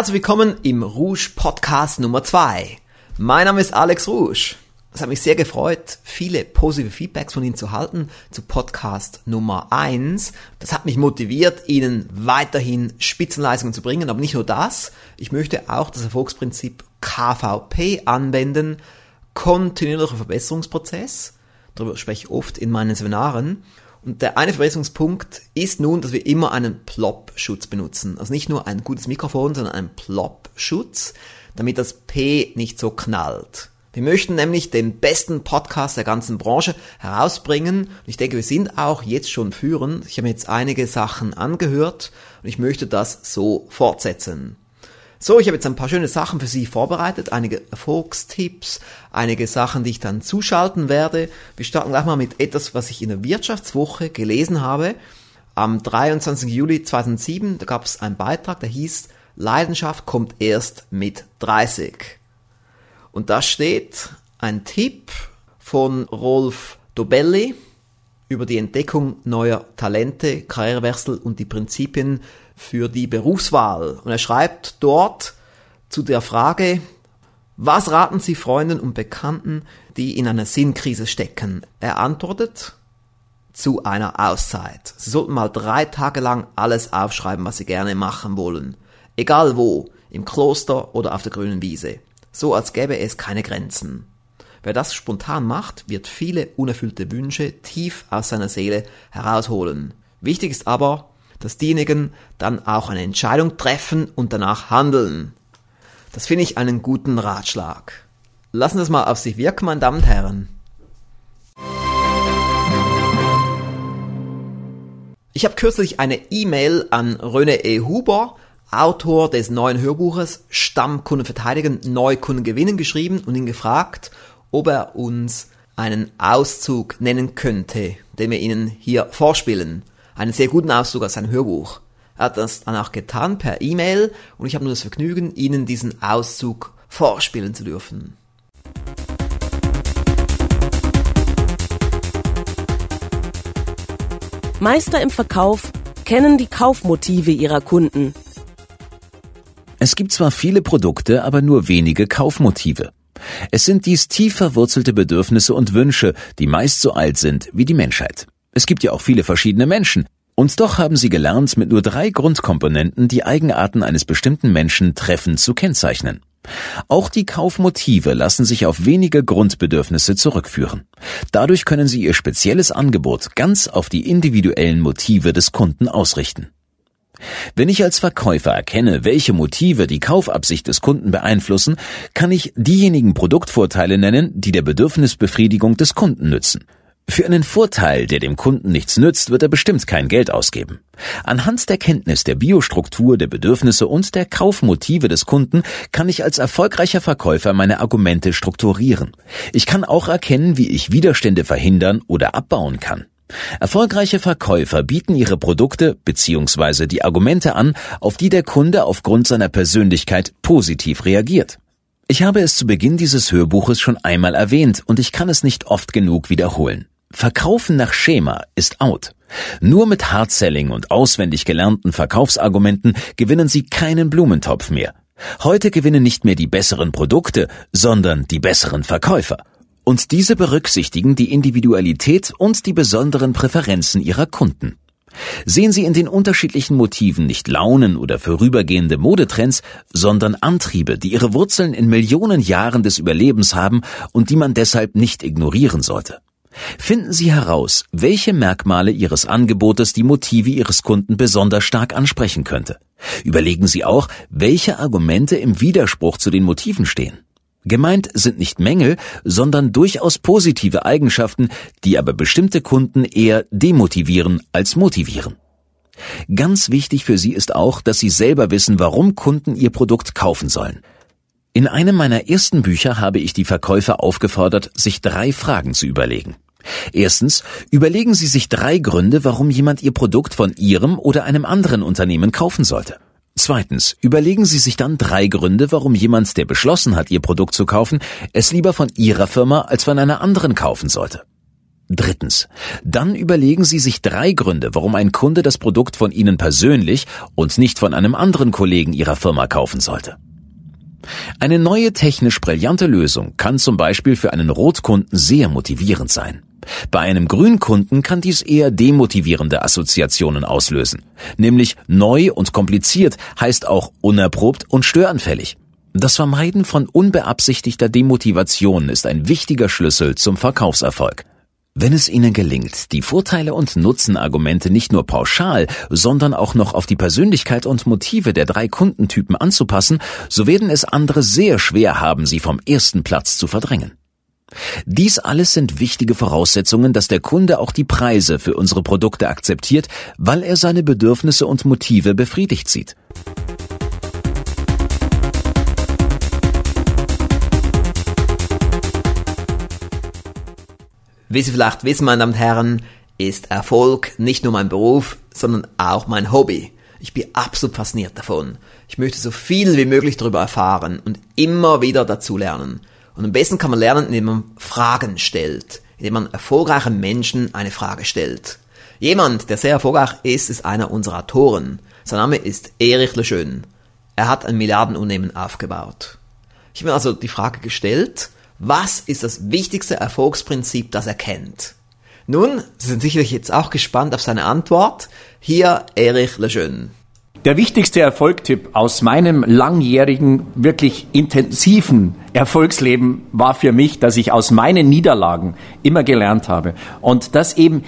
Herzlich willkommen im Rouge Podcast Nummer 2. Mein Name ist Alex Rouge. Es hat mich sehr gefreut, viele positive Feedbacks von Ihnen zu halten zu Podcast Nummer 1. Das hat mich motiviert, Ihnen weiterhin Spitzenleistungen zu bringen. Aber nicht nur das, ich möchte auch das Erfolgsprinzip KVP anwenden, kontinuierlicher Verbesserungsprozess. Darüber spreche ich oft in meinen Seminaren. Und der eine Verbesserungspunkt ist nun, dass wir immer einen Plop-Schutz benutzen. Also nicht nur ein gutes Mikrofon, sondern einen Plop-Schutz, damit das P nicht so knallt. Wir möchten nämlich den besten Podcast der ganzen Branche herausbringen. Und ich denke, wir sind auch jetzt schon führend. Ich habe mir jetzt einige Sachen angehört und ich möchte das so fortsetzen. So, ich habe jetzt ein paar schöne Sachen für Sie vorbereitet, einige Erfolgstipps, einige Sachen, die ich dann zuschalten werde. Wir starten gleich mal mit etwas, was ich in der Wirtschaftswoche gelesen habe. Am 23. Juli 2007, da gab es einen Beitrag, der hieß Leidenschaft kommt erst mit 30. Und da steht ein Tipp von Rolf Dobelli über die Entdeckung neuer Talente, Karrierewechsel und die Prinzipien für die Berufswahl. Und er schreibt dort zu der Frage, was raten Sie Freunden und Bekannten, die in einer Sinnkrise stecken? Er antwortet, zu einer Auszeit. Sie sollten mal drei Tage lang alles aufschreiben, was Sie gerne machen wollen. Egal wo, im Kloster oder auf der grünen Wiese. So als gäbe es keine Grenzen. Wer das spontan macht, wird viele unerfüllte Wünsche tief aus seiner Seele herausholen. Wichtig ist aber, dass diejenigen dann auch eine Entscheidung treffen und danach handeln. Das finde ich einen guten Ratschlag. Lassen Sie es mal auf sich wirken, meine Damen und Herren. Ich habe kürzlich eine E-Mail an René E. Huber, Autor des neuen Hörbuches Stammkunden verteidigen, Neukunden gewinnen geschrieben und ihn gefragt, ob er uns einen Auszug nennen könnte, den wir Ihnen hier vorspielen einen sehr guten Auszug aus seinem Hörbuch. Er hat das dann auch getan per E-Mail und ich habe nur das Vergnügen, Ihnen diesen Auszug vorspielen zu dürfen. Meister im Verkauf kennen die Kaufmotive ihrer Kunden. Es gibt zwar viele Produkte, aber nur wenige Kaufmotive. Es sind dies tief verwurzelte Bedürfnisse und Wünsche, die meist so alt sind wie die Menschheit. Es gibt ja auch viele verschiedene Menschen. Und doch haben sie gelernt, mit nur drei Grundkomponenten die Eigenarten eines bestimmten Menschen treffend zu kennzeichnen. Auch die Kaufmotive lassen sich auf wenige Grundbedürfnisse zurückführen. Dadurch können sie ihr spezielles Angebot ganz auf die individuellen Motive des Kunden ausrichten. Wenn ich als Verkäufer erkenne, welche Motive die Kaufabsicht des Kunden beeinflussen, kann ich diejenigen Produktvorteile nennen, die der Bedürfnisbefriedigung des Kunden nützen. Für einen Vorteil, der dem Kunden nichts nützt, wird er bestimmt kein Geld ausgeben. Anhand der Kenntnis der Biostruktur, der Bedürfnisse und der Kaufmotive des Kunden kann ich als erfolgreicher Verkäufer meine Argumente strukturieren. Ich kann auch erkennen, wie ich Widerstände verhindern oder abbauen kann. Erfolgreiche Verkäufer bieten ihre Produkte bzw. die Argumente an, auf die der Kunde aufgrund seiner Persönlichkeit positiv reagiert. Ich habe es zu Beginn dieses Hörbuches schon einmal erwähnt und ich kann es nicht oft genug wiederholen. Verkaufen nach Schema ist out. Nur mit Hardselling und auswendig gelernten Verkaufsargumenten gewinnen Sie keinen Blumentopf mehr. Heute gewinnen nicht mehr die besseren Produkte, sondern die besseren Verkäufer. Und diese berücksichtigen die Individualität und die besonderen Präferenzen ihrer Kunden. Sehen Sie in den unterschiedlichen Motiven nicht Launen oder vorübergehende Modetrends, sondern Antriebe, die ihre Wurzeln in Millionen Jahren des Überlebens haben und die man deshalb nicht ignorieren sollte. Finden Sie heraus, welche Merkmale Ihres Angebotes die Motive Ihres Kunden besonders stark ansprechen könnte. Überlegen Sie auch, welche Argumente im Widerspruch zu den Motiven stehen. Gemeint sind nicht Mängel, sondern durchaus positive Eigenschaften, die aber bestimmte Kunden eher demotivieren als motivieren. Ganz wichtig für Sie ist auch, dass Sie selber wissen, warum Kunden Ihr Produkt kaufen sollen. In einem meiner ersten Bücher habe ich die Verkäufer aufgefordert, sich drei Fragen zu überlegen. Erstens, überlegen Sie sich drei Gründe, warum jemand Ihr Produkt von Ihrem oder einem anderen Unternehmen kaufen sollte. Zweitens, überlegen Sie sich dann drei Gründe, warum jemand, der beschlossen hat, Ihr Produkt zu kaufen, es lieber von Ihrer Firma als von einer anderen kaufen sollte. Drittens. Dann überlegen Sie sich drei Gründe, warum ein Kunde das Produkt von Ihnen persönlich und nicht von einem anderen Kollegen Ihrer Firma kaufen sollte. Eine neue technisch brillante Lösung kann zum Beispiel für einen Rotkunden sehr motivierend sein. Bei einem Grünkunden kann dies eher demotivierende Assoziationen auslösen. Nämlich neu und kompliziert heißt auch unerprobt und störanfällig. Das Vermeiden von unbeabsichtigter Demotivation ist ein wichtiger Schlüssel zum Verkaufserfolg. Wenn es Ihnen gelingt, die Vorteile und Nutzenargumente nicht nur pauschal, sondern auch noch auf die Persönlichkeit und Motive der drei Kundentypen anzupassen, so werden es andere sehr schwer haben, Sie vom ersten Platz zu verdrängen. Dies alles sind wichtige Voraussetzungen, dass der Kunde auch die Preise für unsere Produkte akzeptiert, weil er seine Bedürfnisse und Motive befriedigt sieht. Wie Sie vielleicht wissen, meine Damen und Herren, ist Erfolg nicht nur mein Beruf, sondern auch mein Hobby. Ich bin absolut fasziniert davon. Ich möchte so viel wie möglich darüber erfahren und immer wieder dazulernen. Und am besten kann man lernen, indem man Fragen stellt, indem man erfolgreichen Menschen eine Frage stellt. Jemand, der sehr erfolgreich ist, ist einer unserer Autoren. Sein Name ist Erich Lejeune. Er hat ein Milliardenunternehmen aufgebaut. Ich habe mir also die Frage gestellt, was ist das wichtigste Erfolgsprinzip, das er kennt? Nun, Sie sind sicherlich jetzt auch gespannt auf seine Antwort. Hier Erich Lejeune. Der wichtigste Erfolgtipp aus meinem langjährigen, wirklich intensiven Erfolgsleben war für mich, dass ich aus meinen Niederlagen immer gelernt habe. Und dass eben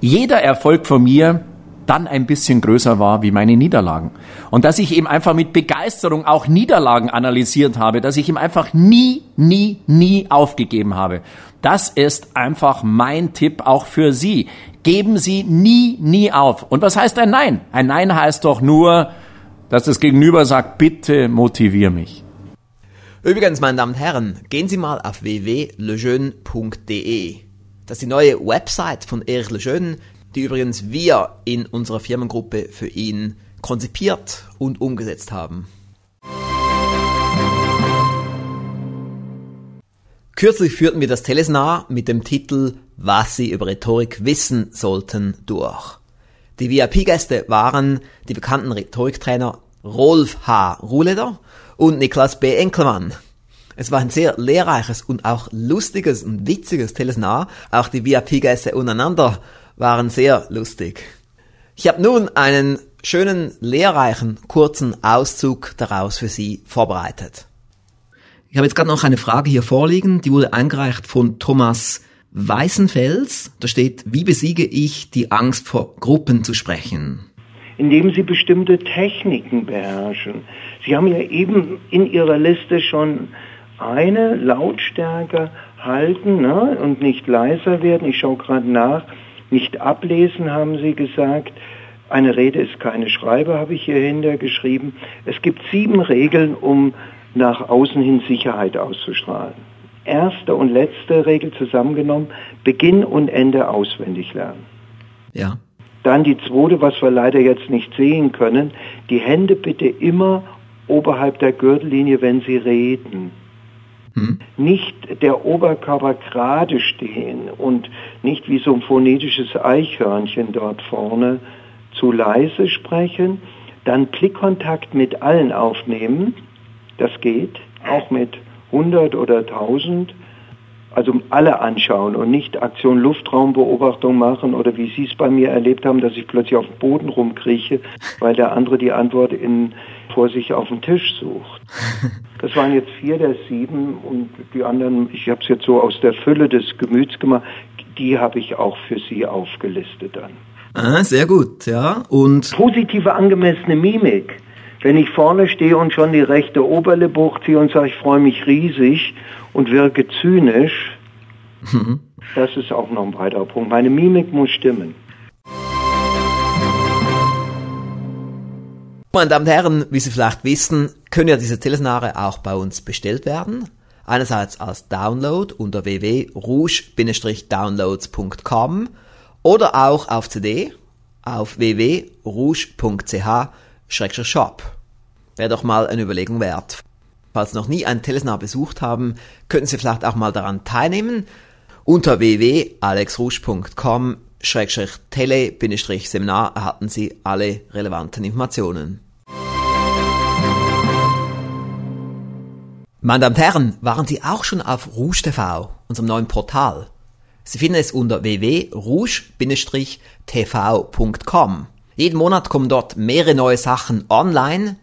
jeder Erfolg von mir dann ein bisschen größer war wie meine Niederlagen. Und dass ich eben einfach mit Begeisterung auch Niederlagen analysiert habe, dass ich ihm einfach nie, nie, nie aufgegeben habe. Das ist einfach mein Tipp auch für Sie. Geben Sie nie, nie auf. Und was heißt ein Nein? Ein Nein heißt doch nur, dass das Gegenüber sagt, bitte motivier mich. Übrigens, meine Damen und Herren, gehen Sie mal auf www.lejeune.de. Das ist die neue Website von Erich Lejeune, die übrigens wir in unserer Firmengruppe für ihn konzipiert und umgesetzt haben. Kürzlich führten wir das Telesnar mit dem Titel Was Sie über Rhetorik wissen sollten durch. Die VIP-Gäste waren die bekannten Rhetoriktrainer Rolf H. Ruhleder und Niklas B. Enkelmann. Es war ein sehr lehrreiches und auch lustiges und witziges Telesnar. Auch die VIP-Gäste untereinander waren sehr lustig. Ich habe nun einen schönen, lehrreichen, kurzen Auszug daraus für Sie vorbereitet. Ich habe jetzt gerade noch eine Frage hier vorliegen, die wurde eingereicht von Thomas Weißenfels. Da steht, wie besiege ich die Angst vor Gruppen zu sprechen? Indem Sie bestimmte Techniken beherrschen. Sie haben ja eben in Ihrer Liste schon eine Lautstärke halten ne, und nicht leiser werden. Ich schaue gerade nach. Nicht ablesen, haben Sie gesagt. Eine Rede ist keine Schreibe, habe ich hier hintergeschrieben. Es gibt sieben Regeln, um nach außen hin Sicherheit auszustrahlen. Erste und letzte Regel zusammengenommen, Beginn und Ende auswendig lernen. Ja. Dann die zweite, was wir leider jetzt nicht sehen können, die Hände bitte immer oberhalb der Gürtellinie, wenn Sie reden. Hm. Nicht der Oberkörper gerade stehen und nicht wie so ein phonetisches Eichhörnchen dort vorne zu leise sprechen. Dann Blickkontakt mit allen aufnehmen das geht, auch mit 100 oder 1000. Also alle anschauen und nicht Aktion Luftraumbeobachtung machen oder wie Sie es bei mir erlebt haben, dass ich plötzlich auf dem Boden rumkrieche, weil der andere die Antwort in, vor sich auf dem Tisch sucht. Das waren jetzt vier der sieben und die anderen, ich habe es jetzt so aus der Fülle des Gemüts gemacht, die habe ich auch für Sie aufgelistet dann. Ah, sehr gut, ja. Und positive angemessene Mimik. Wenn ich vorne stehe und schon die rechte Oberlippe hochziehe und sage, ich freue mich riesig und wirke zynisch, mhm. das ist auch noch ein weiterer Punkt. Meine Mimik muss stimmen. Meine Damen und Herren, wie Sie vielleicht wissen, können ja diese Telesnare auch bei uns bestellt werden. Einerseits als Download unter www.rouge-downloads.com oder auch auf CD auf www.rouge.ch Shop. Wäre doch mal eine Überlegung wert. Falls Sie noch nie ein Telesnar besucht haben, könnten Sie vielleicht auch mal daran teilnehmen. Unter www.alexrusch.com-tele-seminar erhalten Sie alle relevanten Informationen. Meine Damen und Herren, waren Sie auch schon auf Rouge TV, unserem neuen Portal? Sie finden es unter www.rouge-tv.com. Jeden Monat kommen dort mehrere neue Sachen online.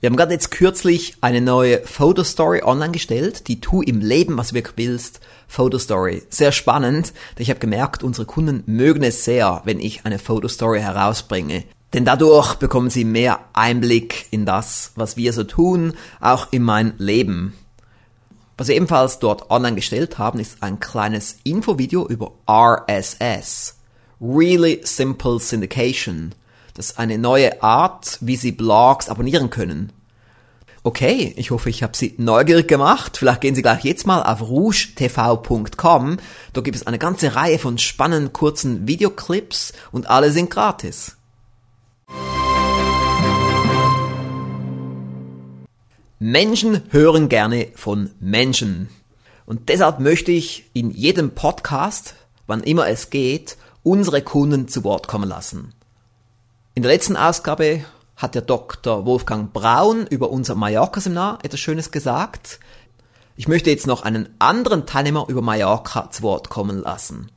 Wir haben gerade jetzt kürzlich eine neue Fotostory online gestellt, die Tu im Leben, was du wirklich willst, Fotostory. Sehr spannend, denn ich habe gemerkt, unsere Kunden mögen es sehr, wenn ich eine Fotostory herausbringe. Denn dadurch bekommen sie mehr Einblick in das, was wir so tun, auch in mein Leben. Was wir ebenfalls dort online gestellt haben, ist ein kleines Infovideo über RSS. Really Simple Syndication. Das ist eine neue Art, wie Sie Blogs abonnieren können. Okay, ich hoffe, ich habe Sie neugierig gemacht. Vielleicht gehen Sie gleich jetzt mal auf rougetv.com. Dort gibt es eine ganze Reihe von spannenden kurzen Videoclips und alle sind gratis. Menschen hören gerne von Menschen. Und deshalb möchte ich in jedem Podcast, wann immer es geht, unsere Kunden zu Wort kommen lassen. In der letzten Ausgabe hat der Dr. Wolfgang Braun über unser Mallorca-Seminar etwas Schönes gesagt. Ich möchte jetzt noch einen anderen Teilnehmer über Mallorca zu Wort kommen lassen.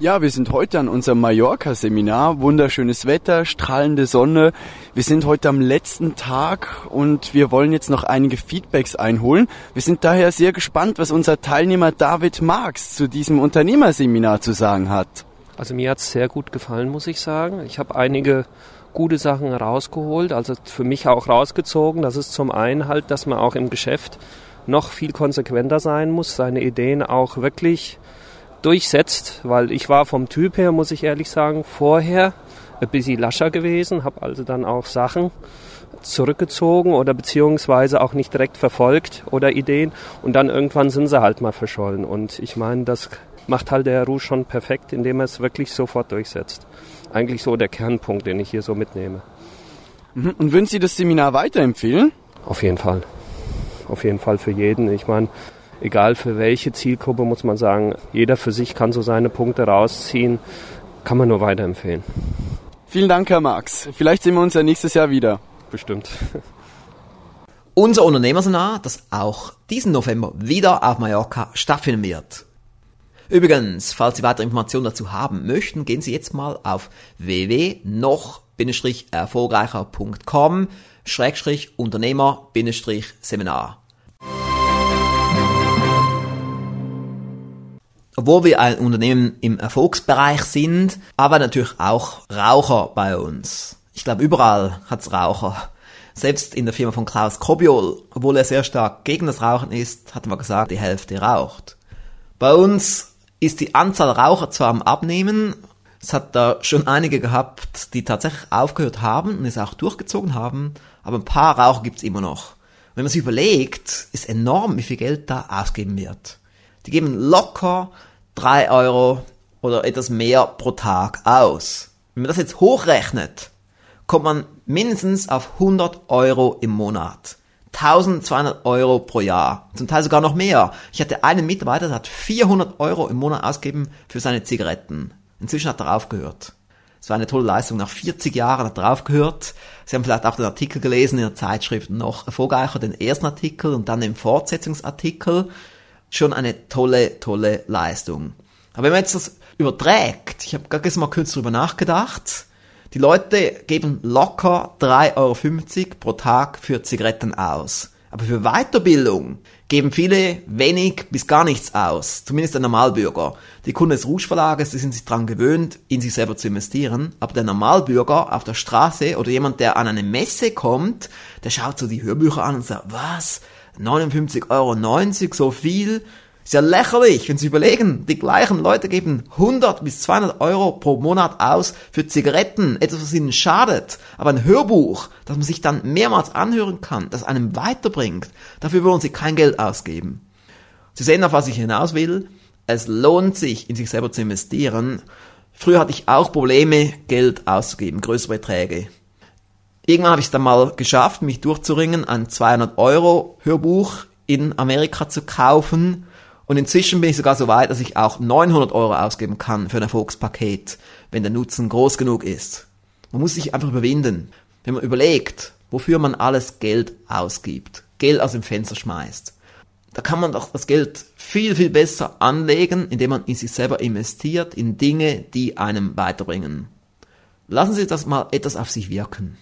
Ja, wir sind heute an unserem Mallorca-Seminar. Wunderschönes Wetter, strahlende Sonne. Wir sind heute am letzten Tag und wir wollen jetzt noch einige Feedbacks einholen. Wir sind daher sehr gespannt, was unser Teilnehmer David Marx zu diesem Unternehmerseminar zu sagen hat. Also mir hat's sehr gut gefallen, muss ich sagen. Ich habe einige gute Sachen rausgeholt, also für mich auch rausgezogen. Das ist zum einen halt, dass man auch im Geschäft noch viel konsequenter sein muss, seine Ideen auch wirklich durchsetzt, weil ich war vom Typ her, muss ich ehrlich sagen, vorher ein bisschen lascher gewesen, habe also dann auch Sachen zurückgezogen oder beziehungsweise auch nicht direkt verfolgt oder Ideen und dann irgendwann sind sie halt mal verschollen und ich meine, das macht halt der Rouge schon perfekt, indem er es wirklich sofort durchsetzt. Eigentlich so der Kernpunkt, den ich hier so mitnehme. Mhm. Und würden Sie das Seminar weiterempfehlen? Auf jeden Fall. Auf jeden Fall für jeden. Ich meine, egal für welche Zielgruppe, muss man sagen, jeder für sich kann so seine Punkte rausziehen. Kann man nur weiterempfehlen. Vielen Dank, Herr Marx. Vielleicht sehen wir uns ja nächstes Jahr wieder. Bestimmt. Unser Unternehmerseminar, das auch diesen November wieder auf Mallorca stattfinden wird. Übrigens, falls Sie weitere Informationen dazu haben möchten, gehen Sie jetzt mal auf www.noch-erfolgreicher.com Unternehmer-Seminar. Obwohl wir ein Unternehmen im Erfolgsbereich sind, aber natürlich auch Raucher bei uns. Ich glaube, überall hat's Raucher. Selbst in der Firma von Klaus Kobiol, obwohl er sehr stark gegen das Rauchen ist, hat man gesagt, die Hälfte raucht. Bei uns ist die Anzahl Raucher zwar am Abnehmen, es hat da schon einige gehabt, die tatsächlich aufgehört haben und es auch durchgezogen haben, aber ein paar Raucher gibt's immer noch. Wenn man sich überlegt, ist enorm, wie viel Geld da ausgeben wird. Die geben locker drei Euro oder etwas mehr pro Tag aus. Wenn man das jetzt hochrechnet, kommt man mindestens auf 100 Euro im Monat. 1200 Euro pro Jahr. Zum Teil sogar noch mehr. Ich hatte einen Mitarbeiter, der hat 400 Euro im Monat ausgegeben für seine Zigaretten. Inzwischen hat er aufgehört. Das war eine tolle Leistung. Nach 40 Jahren hat er aufgehört. Sie haben vielleicht auch den Artikel gelesen in der Zeitschrift noch erfolgreicher, den ersten Artikel und dann den Fortsetzungsartikel schon eine tolle, tolle Leistung. Aber wenn man jetzt das überträgt, ich habe gerade mal kurz drüber nachgedacht, die Leute geben locker 3,50 Euro pro Tag für Zigaretten aus. Aber für Weiterbildung geben viele wenig bis gar nichts aus. Zumindest der Normalbürger. Die Kunden des Rouge Verlages, die sind sich daran gewöhnt, in sich selber zu investieren. Aber der Normalbürger auf der Straße oder jemand, der an eine Messe kommt, der schaut so die Hörbücher an und sagt, was? 59,90 Euro, so viel. Ist ja lächerlich, wenn Sie überlegen, die gleichen Leute geben 100 bis 200 Euro pro Monat aus für Zigaretten, etwas, was ihnen schadet. Aber ein Hörbuch, das man sich dann mehrmals anhören kann, das einem weiterbringt, dafür wollen Sie kein Geld ausgeben. Sie sehen, auf was ich hinaus will. Es lohnt sich, in sich selber zu investieren. Früher hatte ich auch Probleme, Geld auszugeben, größere Beträge. Irgendwann habe ich es dann mal geschafft, mich durchzuringen, ein 200 Euro Hörbuch in Amerika zu kaufen. Und inzwischen bin ich sogar so weit, dass ich auch 900 Euro ausgeben kann für ein Erfolgspaket, wenn der Nutzen groß genug ist. Man muss sich einfach überwinden. Wenn man überlegt, wofür man alles Geld ausgibt, Geld aus dem Fenster schmeißt, da kann man doch das Geld viel, viel besser anlegen, indem man in sich selber investiert, in Dinge, die einem weiterbringen. Lassen Sie das mal etwas auf sich wirken.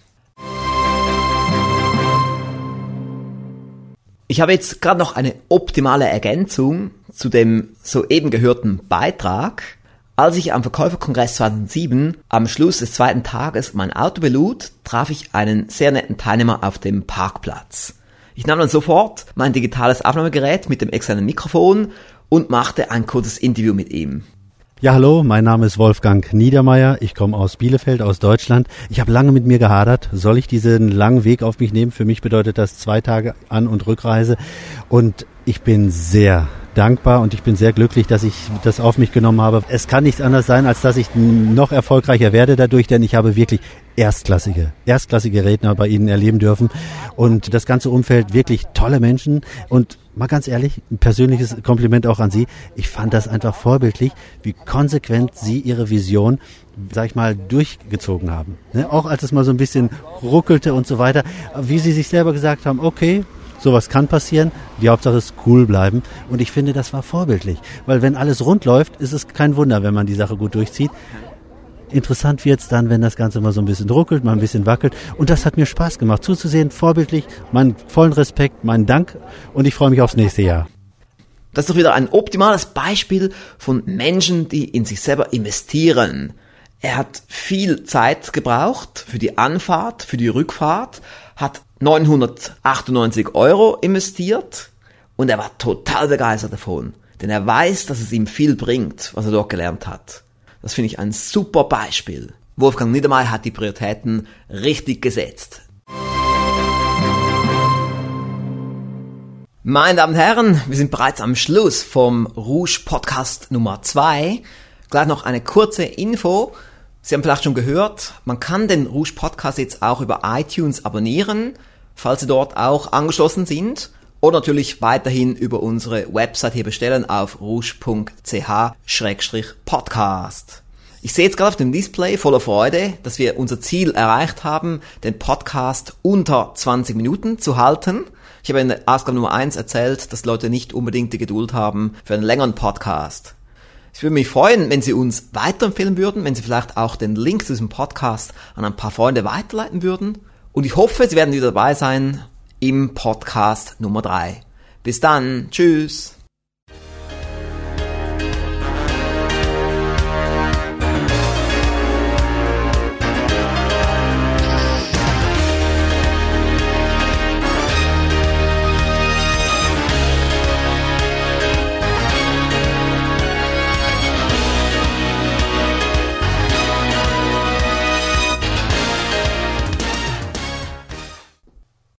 Ich habe jetzt gerade noch eine optimale Ergänzung zu dem soeben gehörten Beitrag. Als ich am Verkäuferkongress 2007 am Schluss des zweiten Tages mein Auto belud, traf ich einen sehr netten Teilnehmer auf dem Parkplatz. Ich nahm dann sofort mein digitales Aufnahmegerät mit dem externen Mikrofon und machte ein kurzes Interview mit ihm. Ja, hallo, mein Name ist Wolfgang Niedermeyer. Ich komme aus Bielefeld, aus Deutschland. Ich habe lange mit mir gehadert. Soll ich diesen langen Weg auf mich nehmen? Für mich bedeutet das zwei Tage An- und Rückreise. Und ich bin sehr dankbar und ich bin sehr glücklich, dass ich das auf mich genommen habe. Es kann nichts anderes sein, als dass ich noch erfolgreicher werde dadurch, denn ich habe wirklich erstklassige, erstklassige Redner bei Ihnen erleben dürfen und das ganze Umfeld wirklich tolle Menschen und mal ganz ehrlich, ein persönliches Kompliment auch an Sie. Ich fand das einfach vorbildlich, wie konsequent Sie Ihre Vision sag ich mal, durchgezogen haben. Ne? Auch als es mal so ein bisschen ruckelte und so weiter, wie Sie sich selber gesagt haben, okay, Sowas kann passieren. Die Hauptsache ist cool bleiben. Und ich finde, das war vorbildlich. Weil wenn alles rund läuft, ist es kein Wunder, wenn man die Sache gut durchzieht. Interessant wird es dann, wenn das Ganze mal so ein bisschen ruckelt, mal ein bisschen wackelt. Und das hat mir Spaß gemacht, zuzusehen, vorbildlich, meinen vollen Respekt, meinen Dank und ich freue mich aufs nächste Jahr. Das ist doch wieder ein optimales Beispiel von Menschen, die in sich selber investieren. Er hat viel Zeit gebraucht für die Anfahrt, für die Rückfahrt, hat 998 Euro investiert und er war total begeistert davon, denn er weiß, dass es ihm viel bringt, was er dort gelernt hat. Das finde ich ein super Beispiel. Wolfgang Niedermeyer hat die Prioritäten richtig gesetzt. Meine Damen und Herren, wir sind bereits am Schluss vom Rouge Podcast Nummer 2. Gleich noch eine kurze Info. Sie haben vielleicht schon gehört, man kann den Rouge Podcast jetzt auch über iTunes abonnieren falls Sie dort auch angeschlossen sind. Oder natürlich weiterhin über unsere Website hier bestellen auf rouge.ch-podcast. Ich sehe jetzt gerade auf dem Display voller Freude, dass wir unser Ziel erreicht haben, den Podcast unter 20 Minuten zu halten. Ich habe in der Ausgabe Nummer 1 erzählt, dass Leute nicht unbedingt die Geduld haben für einen längeren Podcast. Ich würde mich freuen, wenn Sie uns weiterempfehlen würden, wenn Sie vielleicht auch den Link zu diesem Podcast an ein paar Freunde weiterleiten würden. Und ich hoffe, Sie werden wieder dabei sein im Podcast Nummer 3. Bis dann. Tschüss.